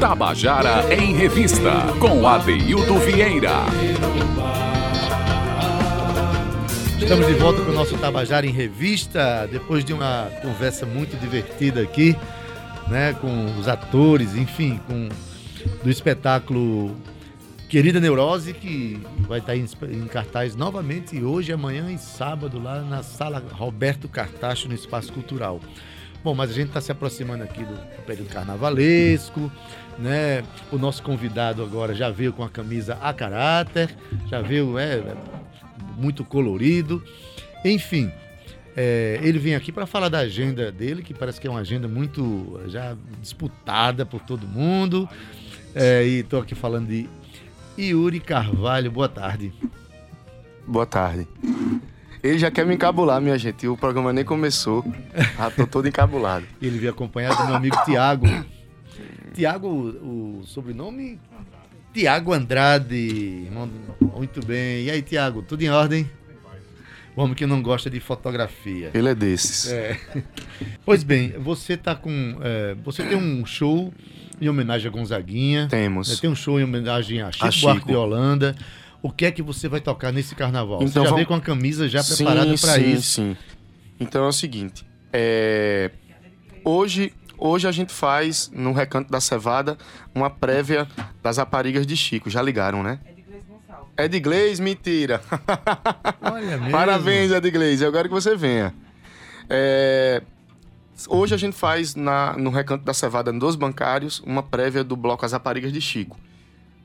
Tabajara em Revista, com Adeildo Vieira. Estamos de volta com o nosso Tabajara em Revista, depois de uma conversa muito divertida aqui, né, com os atores, enfim, com do espetáculo Querida Neurose, que vai estar em, em cartaz novamente hoje, amanhã e sábado, lá na sala Roberto Cartacho, no Espaço Cultural. Bom, mas a gente está se aproximando aqui do, do período carnavalesco, né? O nosso convidado agora já veio com a camisa a caráter, já veio é, muito colorido. Enfim, é, ele vem aqui para falar da agenda dele, que parece que é uma agenda muito já disputada por todo mundo. É, e estou aqui falando de Yuri Carvalho. Boa tarde. Boa tarde. Ele já quer me encabular, minha gente. O programa nem começou. Já tô todo encabulado. Ele veio acompanhado do meu amigo Tiago. Tiago, o, sobrenome? Tiago Andrade. Muito bem. E aí, Tiago, tudo em ordem? O homem que não gosta de fotografia. Ele é desses. É. Pois bem, você tá com. É, você tem um show em homenagem a Gonzaguinha. Temos. Né, tem um show em homenagem a Chico, A Chico. Buarque de Holanda. O que é que você vai tocar nesse carnaval? Então você já vamos- veio com a camisa já preparada para sim, isso. Sim. Então é o seguinte. é, Hoje, hoje a gente faz, no Recanto da Cevada, uma prévia das raparigas de Chico. Já ligaram, né? É de Gleis, mentira. Olha mesmo. Parabéns, Ed Glaze. Eu quero que você venha. É, Hoje a gente faz na- no Recanto da Cevada dos Bancários uma prévia do bloco As Raparigas de Chico.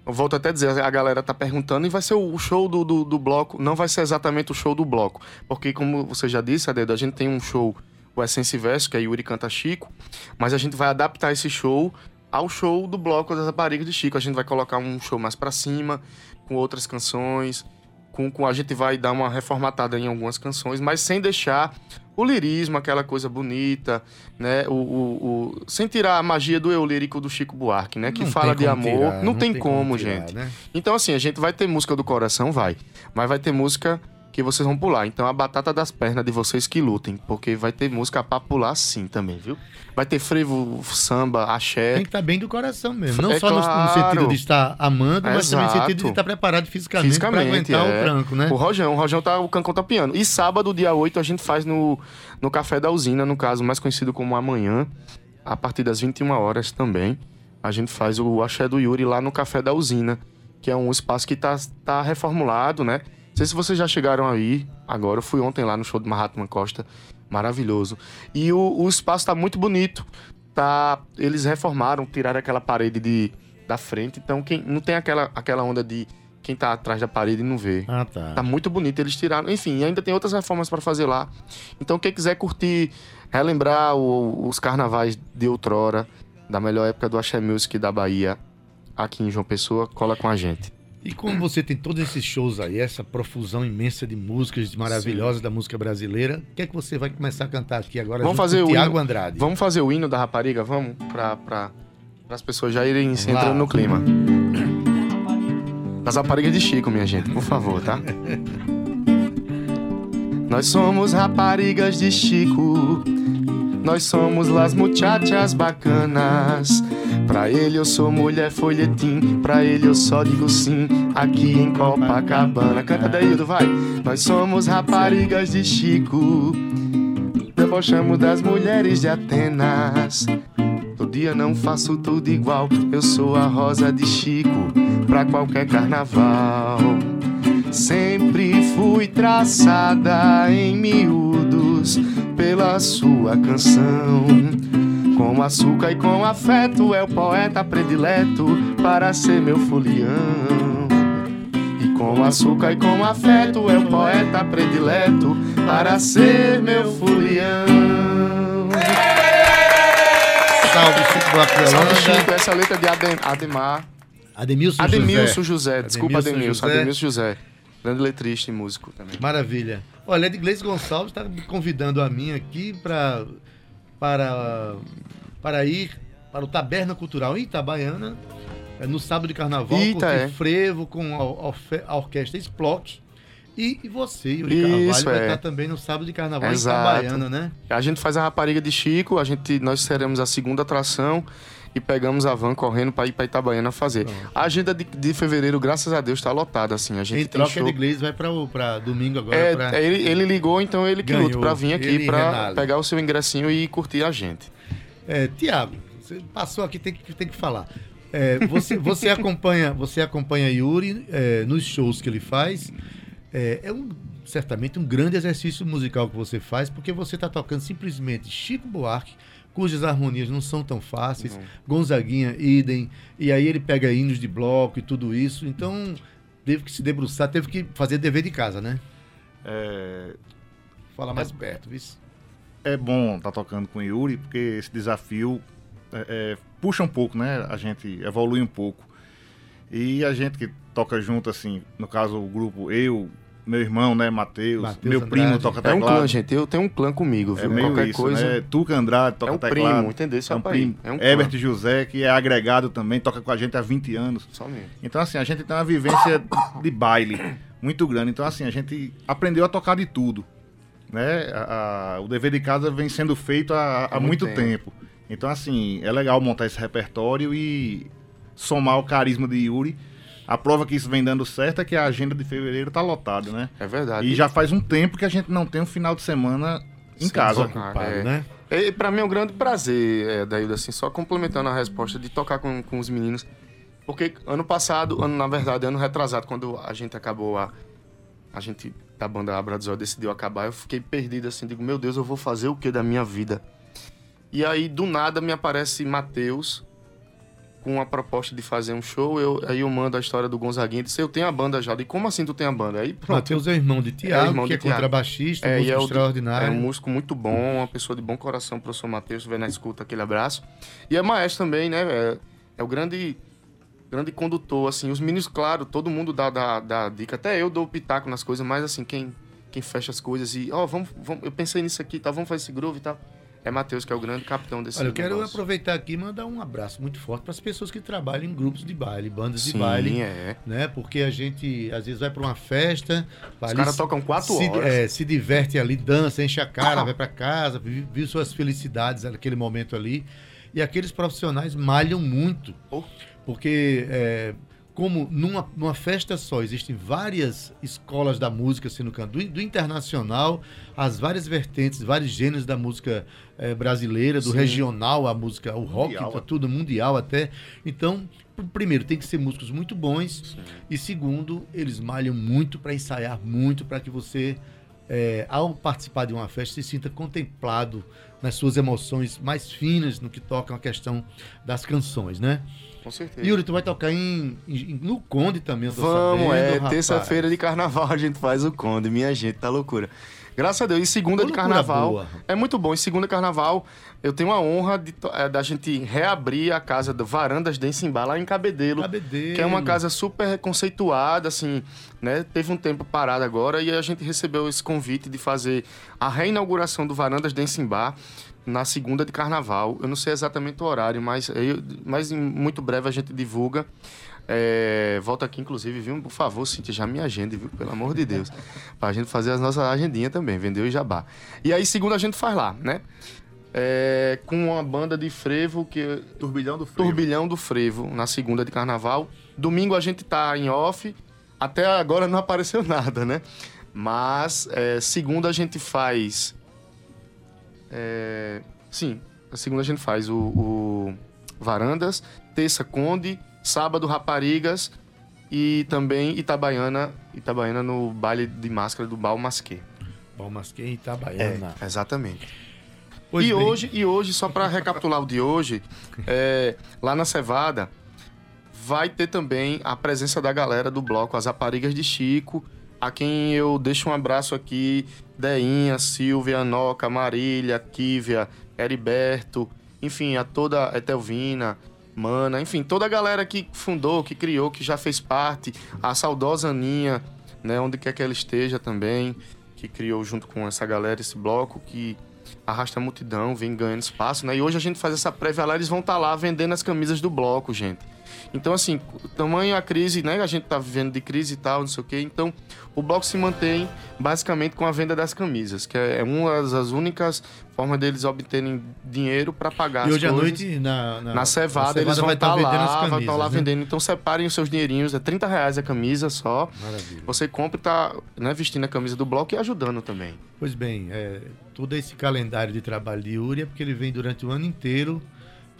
Volto até a dizer, a galera tá perguntando, e vai ser o show do, do, do bloco? Não vai ser exatamente o show do bloco. Porque, como você já disse, Adedo, a gente tem um show, o Essência e Verso, que é Yuri Canta Chico, mas a gente vai adaptar esse show ao show do bloco das Raparigas de Chico. A gente vai colocar um show mais pra cima, com outras canções, com, com a gente vai dar uma reformatada em algumas canções, mas sem deixar o lirismo, aquela coisa bonita, né? O, o- o- sem tirar a magia do eu lírico do Chico Buarque, né? Que Não fala tem de como amor. tirar, não, tem, como, tirar, gente. né? Então, assim, a gente vai ter música do coração, vai. Mas vai ter música que vocês vão pular. Então, a batata das pernas de vocês que lutem. Porque vai ter música pra pular sim também, viu? Vai ter frevo, samba, axé. Tem que estar bem do coração mesmo. Não É só no- no, claro. sentido de estar amando, mas também no Exato. sentido de estar preparado fisicamente, Fisicamente, para aguentar é. o tranco, né? O Rojão, o Rojão tá, o Cancão tá piano. E sábado, dia 8, a gente faz no, no Café da Usina, no caso, mais conhecido como Amanhã, a partir das 21 horas também. A gente faz o Axé do Yuri lá no Café da Usina, que é um espaço que tá, tá reformulado, né? Não sei se vocês já chegaram aí, agora eu fui ontem lá no show do Mahatma Costa, maravilhoso. E o, o espaço tá muito bonito. Tá, eles reformaram, tiraram aquela parede de, da frente, então quem não tem aquela, aquela onda de quem tá atrás da parede não vê. Ah, tá. Tá muito bonito, eles tiraram. Enfim, ainda tem outras reformas para fazer lá. Então, quem quiser curtir, relembrar o- os carnavais de outrora, da melhor época do Axé Music da Bahia, aqui em João Pessoa, cola com a gente. E como você tem todos esses shows aí, essa profusão imensa de músicas maravilhosas da música brasileira, o que é que você vai começar a cantar aqui agora Vamos fazer o Tiago Andrade? Vamos fazer o hino da rapariga? Vamos? Pra, pra, as pessoas já irem se lá. entrando no clima. Das raparigas de Chico, minha gente, por favor, tá? Nós somos raparigas de Chico. Nós somos las muchachas bacanas. Pra ele eu sou mulher folhetim. Pra ele eu só digo sim. Aqui em Copacabana. Canta Deildo, vai. Nós somos raparigas de Chico. Debochamos das mulheres de Atenas. Todo dia não faço tudo igual. Eu sou a rosa de Chico. Pra qualquer carnaval. Sempre fui traçada em miúdos pela sua canção. Com açúcar e com afeto é o poeta predileto para ser meu folião. E com açúcar e com afeto é o poeta predileto para ser meu folião. Salve, Chico Buarque Salve. Chico, essa letra de Adem- Ademar. Ademilson, Ademilson José. José, desculpa Ademilson Ademilson, José. Ademilson José. Grande letrista e músico também. Maravilha. Olha, Edgley's Gonçalves está me convidando a mim aqui pra, para, para ir para o Taberna Cultural em Itabaiana, eh, no sábado de carnaval, Eita, com é. frevo, com a, orfe- a orquestra Splock E, e você, Yuri Isso, Carvalho, vai é. estar também no sábado de carnaval Exato. em Itabaiana, né? A gente faz a rapariga de Chico, a gente, nós seremos a segunda atração e pegamos a van correndo para ir para Itabaiana fazer. A agenda de, de fevereiro, graças a Deus, está lotada, assim. A gente Em troca show... de Gleice vai para domingo agora. É, pra- ele, ele ligou, então ele que luta para vir aqui para pegar o seu ingressinho e curtir a gente. É, Tiago, você passou aqui, tem que, tem que falar. É, você, você acompanha você acompanha Yuri é, nos shows que ele faz. É, é um, certamente um grande exercício musical que você faz, porque você está tocando simplesmente Chico Buarque, cujas harmonias não são tão fáceis, Gonzaguinha, idem, e aí ele pega hinos de bloco e tudo isso. Então, teve que se debruçar, teve que fazer dever de casa, né? É, Fala mais perto, viu? é bom estar tocando com o Yuri, porque esse desafio é, é, puxa um pouco, né? A gente evolui um pouco. E a gente que toca junto, assim, no caso o grupo, eu, meu irmão, né, Matheus, meu primo Andrade. toca É um teclado. clã, gente. Eu tenho um clã comigo, É viu? meio Qualquer isso, coisa. né? Tuca Andrade toca É um teclado. primo, entendeu? Esse É um primo. É um clã. Herbert José, que é agregado também, toca com a gente há 20 anos. Somente. Então, assim, a gente tem uma vivência de baile muito grande. Então, assim, a gente aprendeu a tocar de tudo. Né? A- a- o dever de casa vem sendo feito há, há Há muito muito tempo. Então, assim, é legal montar esse repertório e somar o carisma de Yuri. A prova que isso vem dando certo é que a agenda de fevereiro tá lotada, né? É verdade. E já faz um tempo que a gente não tem um final de semana em casa. Ocupado, é. né? E pra mim é um grande prazer, é, Daíldo, assim, só complementando a resposta de tocar com, com os meninos. Porque ano passado, ano, na verdade, ano retrasado, quando a gente acabou a. A gente da banda Abra dos Olhos decidiu acabar, eu fiquei perdido assim, digo, meu Deus, eu vou fazer o que da minha vida? E aí, do nada, me aparece Matheus com a proposta de fazer um show. Eu, aí eu mando a história do Gonzaguinha. Disse, eu tenho a banda já. E como assim tu tem a banda? Aí pronto. Matheus é irmão de Tiago, irmão que é de Tiago. contrabaixista, É, e músico é o- extraordinário. É um músico muito bom, uma pessoa de bom coração, professor Matheus, se estiver na escuta, aquele abraço. E é maestro também, né? É, é o grande grande condutor, assim. Os meninos, claro, todo mundo dá, dá, dá dica. Até eu dou pitaco nas coisas, mas assim, quem, quem fecha as coisas e, ó, vamos, vamos, eu pensei nisso aqui, tá? Vamos fazer esse groove e tal. É Matheus, que é o grande capitão desse Olha, eu quero negócio. aproveitar aqui e mandar um abraço muito forte para as pessoas que trabalham em grupos de baile, bandas de Sim, baile, é. né? Porque a gente às vezes vai para uma festa, Os caras tocam quatro se, horas. é, se diverte ali, dança, enche a cara, vai para casa, vi- viu suas felicidades naquele momento ali. E aqueles profissionais malham muito, Oh. porque é, como numa, numa festa só existem várias escolas da música sendo do, do internacional, as várias vertentes, vários gêneros da música eh, brasileira, do Sim. regional, a música, o rock, Mundial, tá é. tudo mundial até. Então, pr- primeiro, tem que ser músicos muito bons e segundo, eles malham muito para ensaiar muito para que você eh, ao participar de uma festa, se sinta contemplado nas suas emoções mais finas no que toca a questão das canções, né? Com certeza. Yuri, tu vai tocar em, em- no Conde também, eu tô Vamos, sabendo, é. Terça-feira de carnaval a gente faz o Conde, minha gente, tá loucura. Graças a Deus. E segunda de carnaval. boa. É muito bom. E segunda carnaval, eu tenho a honra de, é, da gente reabrir a casa do Varandas de Ensimbá lá em Cabedelo. Cabedelo. Que é uma casa super conceituada, assim, né? Teve um tempo parado agora e a gente recebeu esse convite de fazer a reinauguração do Varandas de Ensimbá na segunda de carnaval. Eu não sei exatamente o horário, mas, eu, mas em muito breve a gente divulga. É, volta aqui, inclusive, viu? Por favor, Cintia, já me agende, viu? Pelo amor de Deus. pra gente fazer as nossas agendinhas também, vendeu e jabá. E aí, segunda a gente faz lá, né? É, com uma banda de frevo que Turbilhão do Frevo. Turbilhão do Frevo, na segunda de carnaval. Domingo a gente tá em off. Até agora não apareceu nada, né? Mas é, segunda a gente faz. é, sim, segunda a gente faz o, o Varandas, terça Conde, sábado Raparigas e também Itabaiana, Itabaiana no baile de máscara do Bal Masquê. Bom, mas quem tá baiana. exatamente. Pois e bem. hoje, e hoje, só para recapitular o de hoje, é, lá na Cevada vai ter também a presença da galera do bloco As Raparigas de Chico, a quem eu deixo um abraço aqui, Deinha, Silvia, Noca, Marília, Kívia, Heriberto, enfim, a toda a Etelvina, Mana, enfim, toda a galera que fundou, que criou, que já fez parte, a saudosa Aninha, né, onde quer que ela esteja também, que criou junto com essa galera esse bloco, que arrasta a multidão, vem ganhando espaço, né? E hoje a gente faz essa prévia lá, eles vão estar lá vendendo as camisas do bloco, gente. Então, assim, tamanho a crise, né? A gente tá vivendo de crise e tal, não sei o quê. Então, o bloco se mantém basicamente com a venda das camisas, que é uma das únicas formas deles obterem dinheiro para pagar e hoje à coisas. noite, na, na, Na cevada, na eles vão vai estar estar vendendo lá, as vão camisas. estar lá né? vendendo. Então separem os seus dinheirinhos, é 30 reais a camisa só. Maravilha. Você compra e tá né, vestindo a camisa do bloco e ajudando também. Pois bem, é, todo esse calendário de trabalho de Yuri é porque ele vem durante o ano inteiro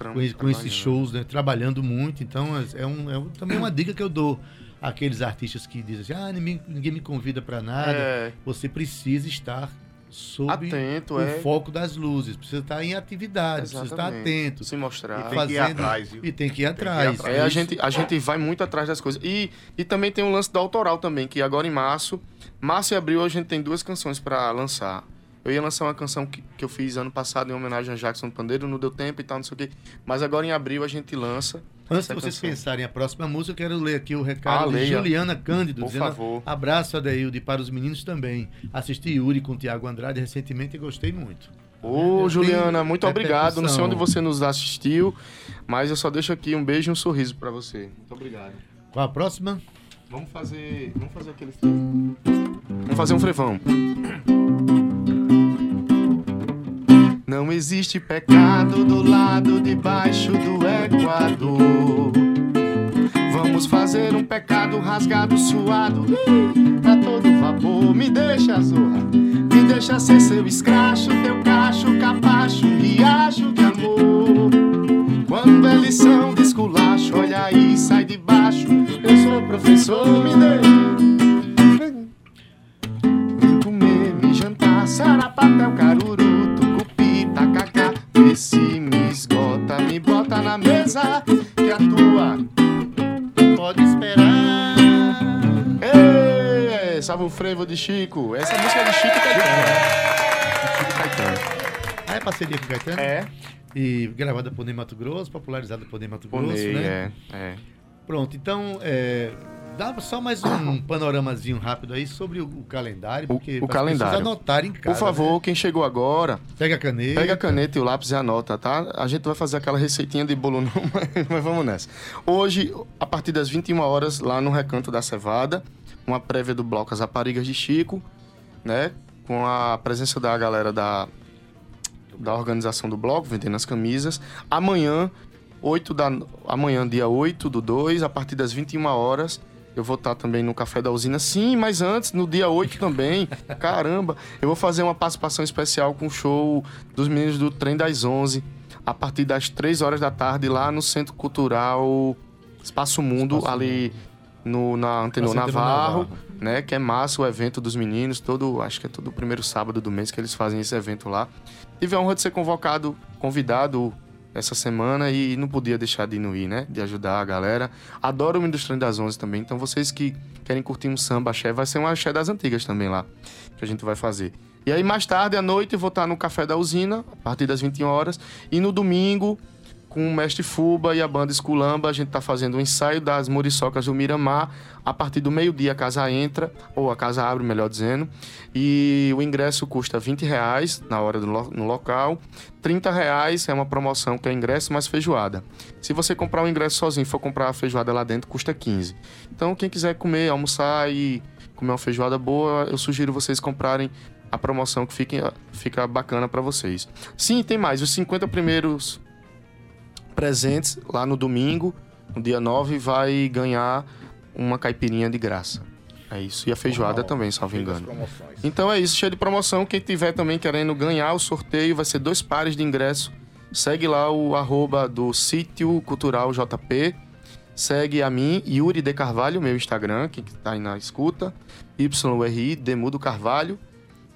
Pra- com, com esses trabalhando. shows, né, trabalhando muito. Então, é, um, é um- também uma dica que eu dou àqueles artistas que dizem assim: ah, ninguém, ninguém me convida para nada. É, Você precisa estar sob atento, o é. foco das luzes, precisa estar em atividade, precisa estar atento. Se mostrar. Tem que ir atrás, viu? E tem que ir que ir atrás. atrás. É, a gente, a gente vai muito atrás das coisas. E, e também tem um lance do autoral também, que agora em março, março e abril a gente tem duas canções pra lançar. Eu ia lançar uma canção que, que eu fiz ano passado em homenagem a Jackson do Pandeiro, não deu tempo e tal, não sei o quê. Mas agora em abril a gente lança. Antes de vocês canção. pensarem a próxima música, eu quero ler aqui o recado Ah, de leia. Juliana Cândido, Por dizendo favor. abraço Adeildo e para os meninos também. Assisti Yuri com o Tiago Andrade recentemente e gostei muito. Ô, Eu Juliana, muito obrigado. Não sei onde você nos assistiu, mas eu só deixo aqui um beijo e um sorriso pra você. Muito obrigado. Qual a próxima? Vamos fazer. Vamos fazer aquele. Vamos fazer um frevão. Não existe pecado do lado de baixo do Equador. Vamos fazer um pecado rasgado, suado, pra todo vapor. Me deixa, zorra, me deixa ser seu escracho, teu cacho, capacho, riacho de amor. Quando é lição de esculacho, olha aí, sai de baixo. Eu sou professor, me deixa. Me comer, me jantar, sarapatel, caruru, O frevo de Chico. Essa música é de Chico Caetano. Chico Caetano. Ah, é parceria com o Caetano? É, E gravada por Ney Mato Grosso, popularizada por Ney Mato o Grosso, Ney, né? é, é. Pronto, então, é, dá só mais um panoramazinho rápido aí sobre o, o calendário, O- porque o as calendário. anotarem em casa. Por favor, quem chegou agora, né? Pega a caneta. pega a caneta e o lápis e anota, tá? A gente vai fazer aquela receitinha de bolo, não, mas, mas vamos nessa. Hoje, a partir das 21 horas, lá no Recanto da Cevada, uma prévia do bloco As Raparigas de Chico, né? Com a presença da galera da, da organização do bloco, vendendo as camisas. Amanhã, 8 da, amanhã, dia 8 do 2, a partir das 21 horas, eu vou estar também no Café da Usina. Sim, mas antes, no dia 8 também. Caramba, eu vou fazer uma participação especial com o show dos meninos do Trem das 11, a partir das 3 horas da tarde, lá no Centro Cultural Espaço Mundo, Espaço ali no, na Antenor Navarro Navarro. né? Que é massa o evento dos meninos, todo, acho que é todo primeiro sábado do mês que eles fazem esse evento lá. Tive a honra de ser convocado, convidado essa semana e não podia deixar de ir, né? De ajudar a galera. Adoro o Indústria das Onze também, então vocês que querem curtir um samba axé, vai ser um axé das antigas também lá, que a gente vai fazer. E aí mais tarde à noite vou estar no Café da Usina, a partir das 21 horas, e no domingo com o Mestre Fuba e a banda Esculamba, a gente tá fazendo um ensaio das Muriçocas do Miramar. A partir do meio-dia a casa entra, ou a casa abre, melhor dizendo. E o ingresso custa 20 reais na hora do no local. 30 reais é uma promoção que é ingresso mais feijoada. Se você comprar o ingresso sozinho for comprar a feijoada lá dentro, custa 15. Então, quem quiser comer, almoçar e comer uma feijoada boa, eu sugiro vocês comprarem a promoção que fica, fica bacana para vocês. Sim, tem mais. Os 50 primeiros presentes lá no domingo, no dia 9, vai ganhar uma caipirinha de graça. É isso. E a feijoada também, salvo engano. Então é isso, cheio de promoção. Quem tiver também querendo ganhar o sorteio, vai ser dois pares de ingresso. Segue lá o arroba do Sítio Cultural JP. Segue a mim, Yuri de Carvalho, meu Instagram, quem tá aí na escuta. YRI, Demudo Carvalho.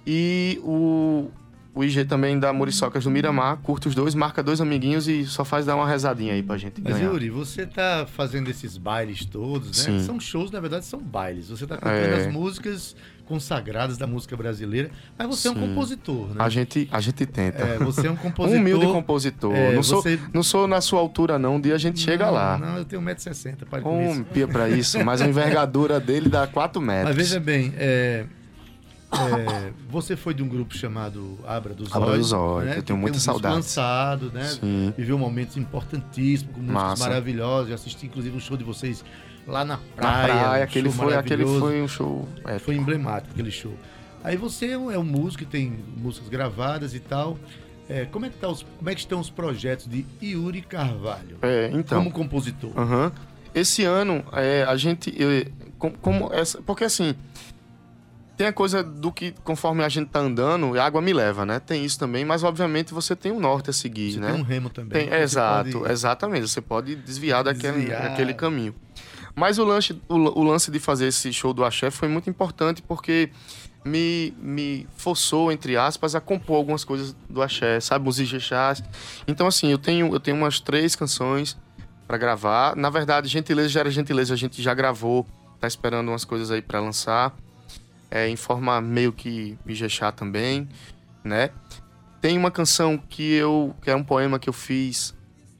E o, o IG também da Muriçocas do Miramar. Curta os dois, marca dois amiguinhos e só faz dar uma rezadinha aí pra gente Mas ganhar. Yuri, você tá fazendo esses bailes todos, né? Sim. São shows, na verdade, são bailes. Você tá cantando É. as músicas consagradas da música brasileira, mas você é um Sim. compositor, né? A gente, a gente tenta. É, você é um um compositor. humilde compositor. é, não, sou, você- não sou na sua altura, não. Um dia a gente chega Não, lá. Não, eu tenho 1,60m, pare com Um isso. pia pra isso, mas a envergadura dele dá 4 metros. Mas veja bem, é, é, você foi de um grupo chamado Abra dos Abra Olhos. dos Olhos, né, eu tenho muita um saudade. lançado, né? Sim. Viveu momentos importantíssimos, com músicas Massa. maravilhosas. Eu assisti, inclusive, um show de vocês lá na Na praia. praia, um aquele, foi, aquele foi um show. É, Foi emblemático aquele show. Aí você é um, é um músico tem músicas gravadas e tal. É, como, é que tá os, como é que estão os projetos de Yuri Carvalho? é, então. como compositor. Esse ano, é, a gente. eu- com- como essa, porque assim. Tem a coisa do que, conforme a gente tá andando, a água me leva, né? Tem isso também, mas obviamente você tem um norte a seguir, Você né? tem um remo também. Tem- Você exato, pode- exatamente. Você pode desviar daquele, Desviar. daquele caminho. Mas o lance, o, o lance de fazer esse show do Axé foi muito importante porque me, me forçou, entre aspas, a compor algumas coisas do Axé, sabe? Os Ijexás. Então, assim, eu tenho, eu tenho umas três canções pra gravar. Na verdade, Gentileza já era Gentileza, a gente já gravou, tá esperando umas coisas aí pra lançar. É, em forma meio que Ijexá também, né? Tem uma canção que eu. que é um poema que eu fiz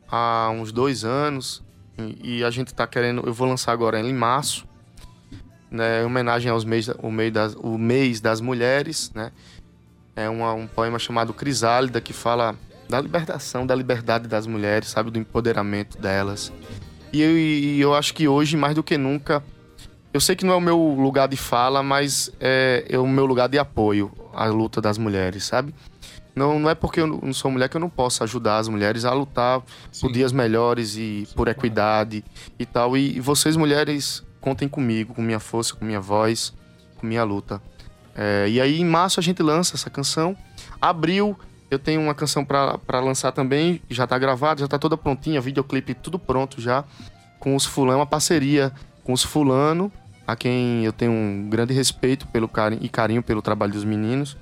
há uns dois anos. E, e a gente tá querendo. Eu vou lançar agora em março. Né, em homenagem aos mês, o, mês das, o mês das mulheres, né? É uma- um poema chamado Crisálida que fala da libertação, da liberdade das mulheres, sabe? Do empoderamento delas. E eu, e eu acho que hoje, mais do que nunca, eu sei que não é o meu lugar de fala, mas é, é o meu lugar de apoio à luta das mulheres, sabe? Não, não é porque eu não sou mulher que eu não posso ajudar as mulheres a lutar por dias melhores e por equidade e tal. E, e vocês, mulheres, contem comigo, com minha força, com minha voz, com minha luta. É, e aí, em março, a gente lança essa canção. Abril, eu tenho uma canção pra lançar também, já tá gravada, já tá toda prontinha, videoclipe tudo pronto já, com os fulano, uma parceria com os fulano, a quem eu tenho um grande respeito pelo carinho, e carinho pelo trabalho dos meninos,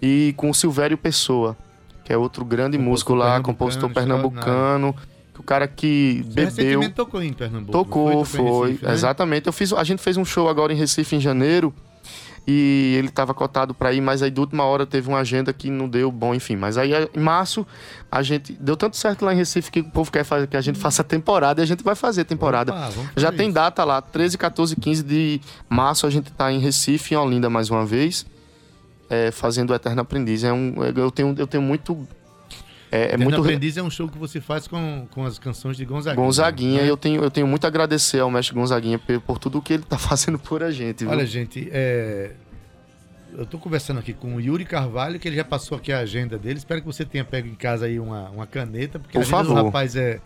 e com o Silvério Pessoa, que é outro grande Compositor músico lá, compositor pernambucano, o cara que Você bebeu... tocou em Pernambuco. Tocou, foi. Em Recife, né? Exatamente. Eu fiz, a gente fez um show agora em Recife em janeiro. E ele estava cotado para ir, mas aí de última hora teve uma agenda que não deu bom, enfim. Mas aí em março a gente deu tanto certo lá em Recife que o povo quer fazer, que a gente faça temporada e a gente vai fazer temporada. Opa, Já tem isso. data lá, 13, 14, 15 de março a gente tá em Recife, em Olinda mais uma vez, é, fazendo o Eterno Aprendiz. É um, eu tenho, eu tenho muito, é, é muito Aprendiz é um show que você faz com, com as canções de Gonzaguinha. Gonzaguinha, né? eu tenho, eu tenho muito a agradecer ao mestre Gonzaguinha por, por tudo que ele tá fazendo por a gente. Viu? Olha, gente, é, eu tô conversando aqui com o Yuri Carvalho, que ele já passou aqui a agenda dele. Espero que você tenha pego em casa aí uma, uma caneta, porque Por a agenda do favor. rapaz é.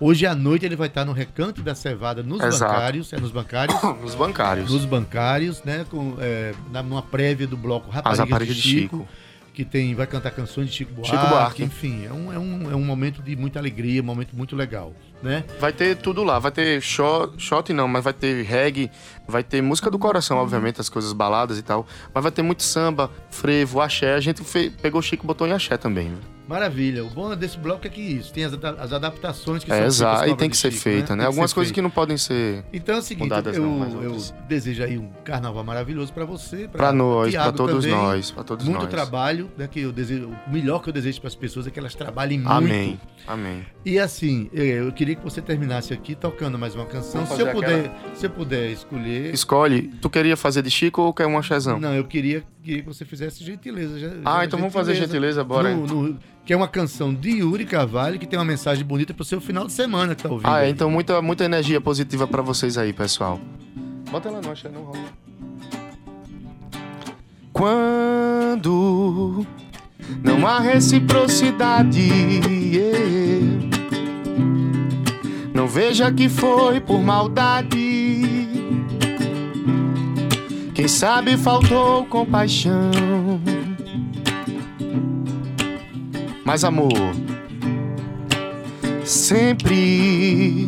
Hoje à noite ele vai estar no Recanto da Cevada nos Exato. bancários. É nos bancários. Os bancários. nos bancários, né? Com, é, numa prévia do bloco As Raparigas, raparigas de de Chico, Chico. Que tem, vai cantar canções de Chico Buarque, Chico Buarque. enfim, é um, é, um, é um momento de muita alegria, um momento muito legal, né? Vai ter tudo lá, vai ter shot, shot não, mas vai ter reggae, vai ter música do coração, obviamente, as coisas baladas e tal. Mas vai ter muito samba, frevo, axé. A gente fe- pegou o Chico e botou em axé também. né? Maravilha. O bom desse bloco é que isso, tem as, as adaptações que É, são exato. E tem que ser Chico, feita, né? Tem Algumas coisas que não podem ser Então é o seguinte, mudadas eu, não, eu desejo aí um carnaval maravilhoso pra você, pra nós, pra Thiago todos também. nós, pra todos Muito nós. trabalho, né? Que eu desejo, o melhor que eu desejo para as pessoas é que elas trabalhem muito. Amém. Amém. E assim, eu eu queria que você terminasse aqui tocando mais uma canção. Se eu puder, se eu puder escolher. Escolhe, tu queria fazer de Chico ou quer um axézão? Não, eu queria, queria que você fizesse gentileza. já- Ah, já- então vamos fazer gentileza, bora. No- no- que é uma canção de Yuri Carvalho que tem uma mensagem bonita pro seu final de semana que tá ouvindo. Ah, é, aí. então muita, muita energia positiva pra vocês aí, pessoal. Bota ela no axé, não rola. Quando não há reciprocidade, yeah. Veja que foi por maldade. Quem sabe faltou compaixão. Mas amor, sempre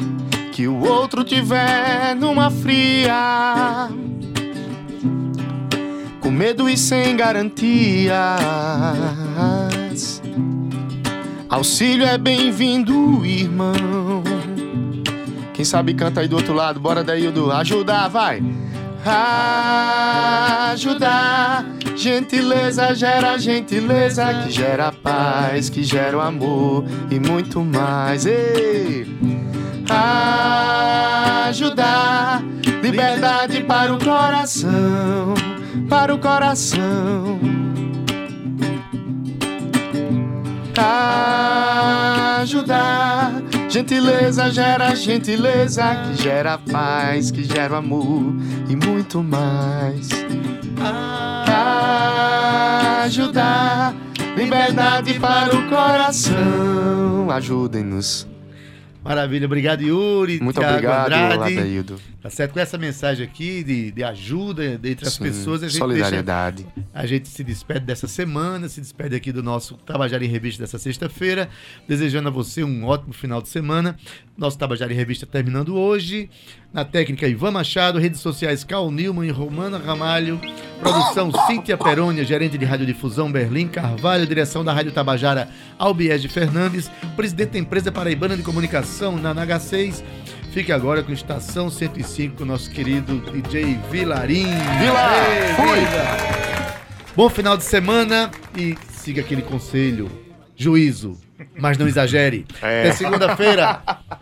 que o outro tiver numa fria, com medo e sem garantias, auxílio é bem-vindo, irmão. Quem sabe canta aí do outro lado, bora daí, do ajudar, vai. Ajudar, gentileza gera gentileza, que gera paz, que gera o amor e muito mais. Ei! Ajudar, liberdade para o coração, para o coração. Ajudar, gentileza gera gentileza, que gera paz, que gera amor e muito mais. Ajudar, liberdade para o coração. Ajudem-nos. Maravilha, obrigado Yuri. Muito Thiago obrigado, Andrade. Adaildo. Tá certo? Com essa mensagem aqui de, de ajuda entre as Sim, pessoas, a gente, deixa, Solidariedade. a gente se despede dessa semana, se despede aqui do nosso Tabajara em Revista dessa sexta-feira, desejando a você um ótimo final de semana. Nosso Tabajara em Revista terminando hoje. Na técnica, Ivan Machado, redes sociais Cal Newman e Romana Ramalho, produção Cíntia Perônia, gerente de radiodifusão Berlim Carvalho, direção da Rádio Tabajara Albiege Fernandes, presidente da empresa paraibana de comunicação na NH6. Fique agora com Estação 105 com nosso querido DJ Vilarim. Vila, Ei, fui! Vila! Bom final de semana e siga aquele conselho. Juízo, mas não exagere. É. Até segunda-feira.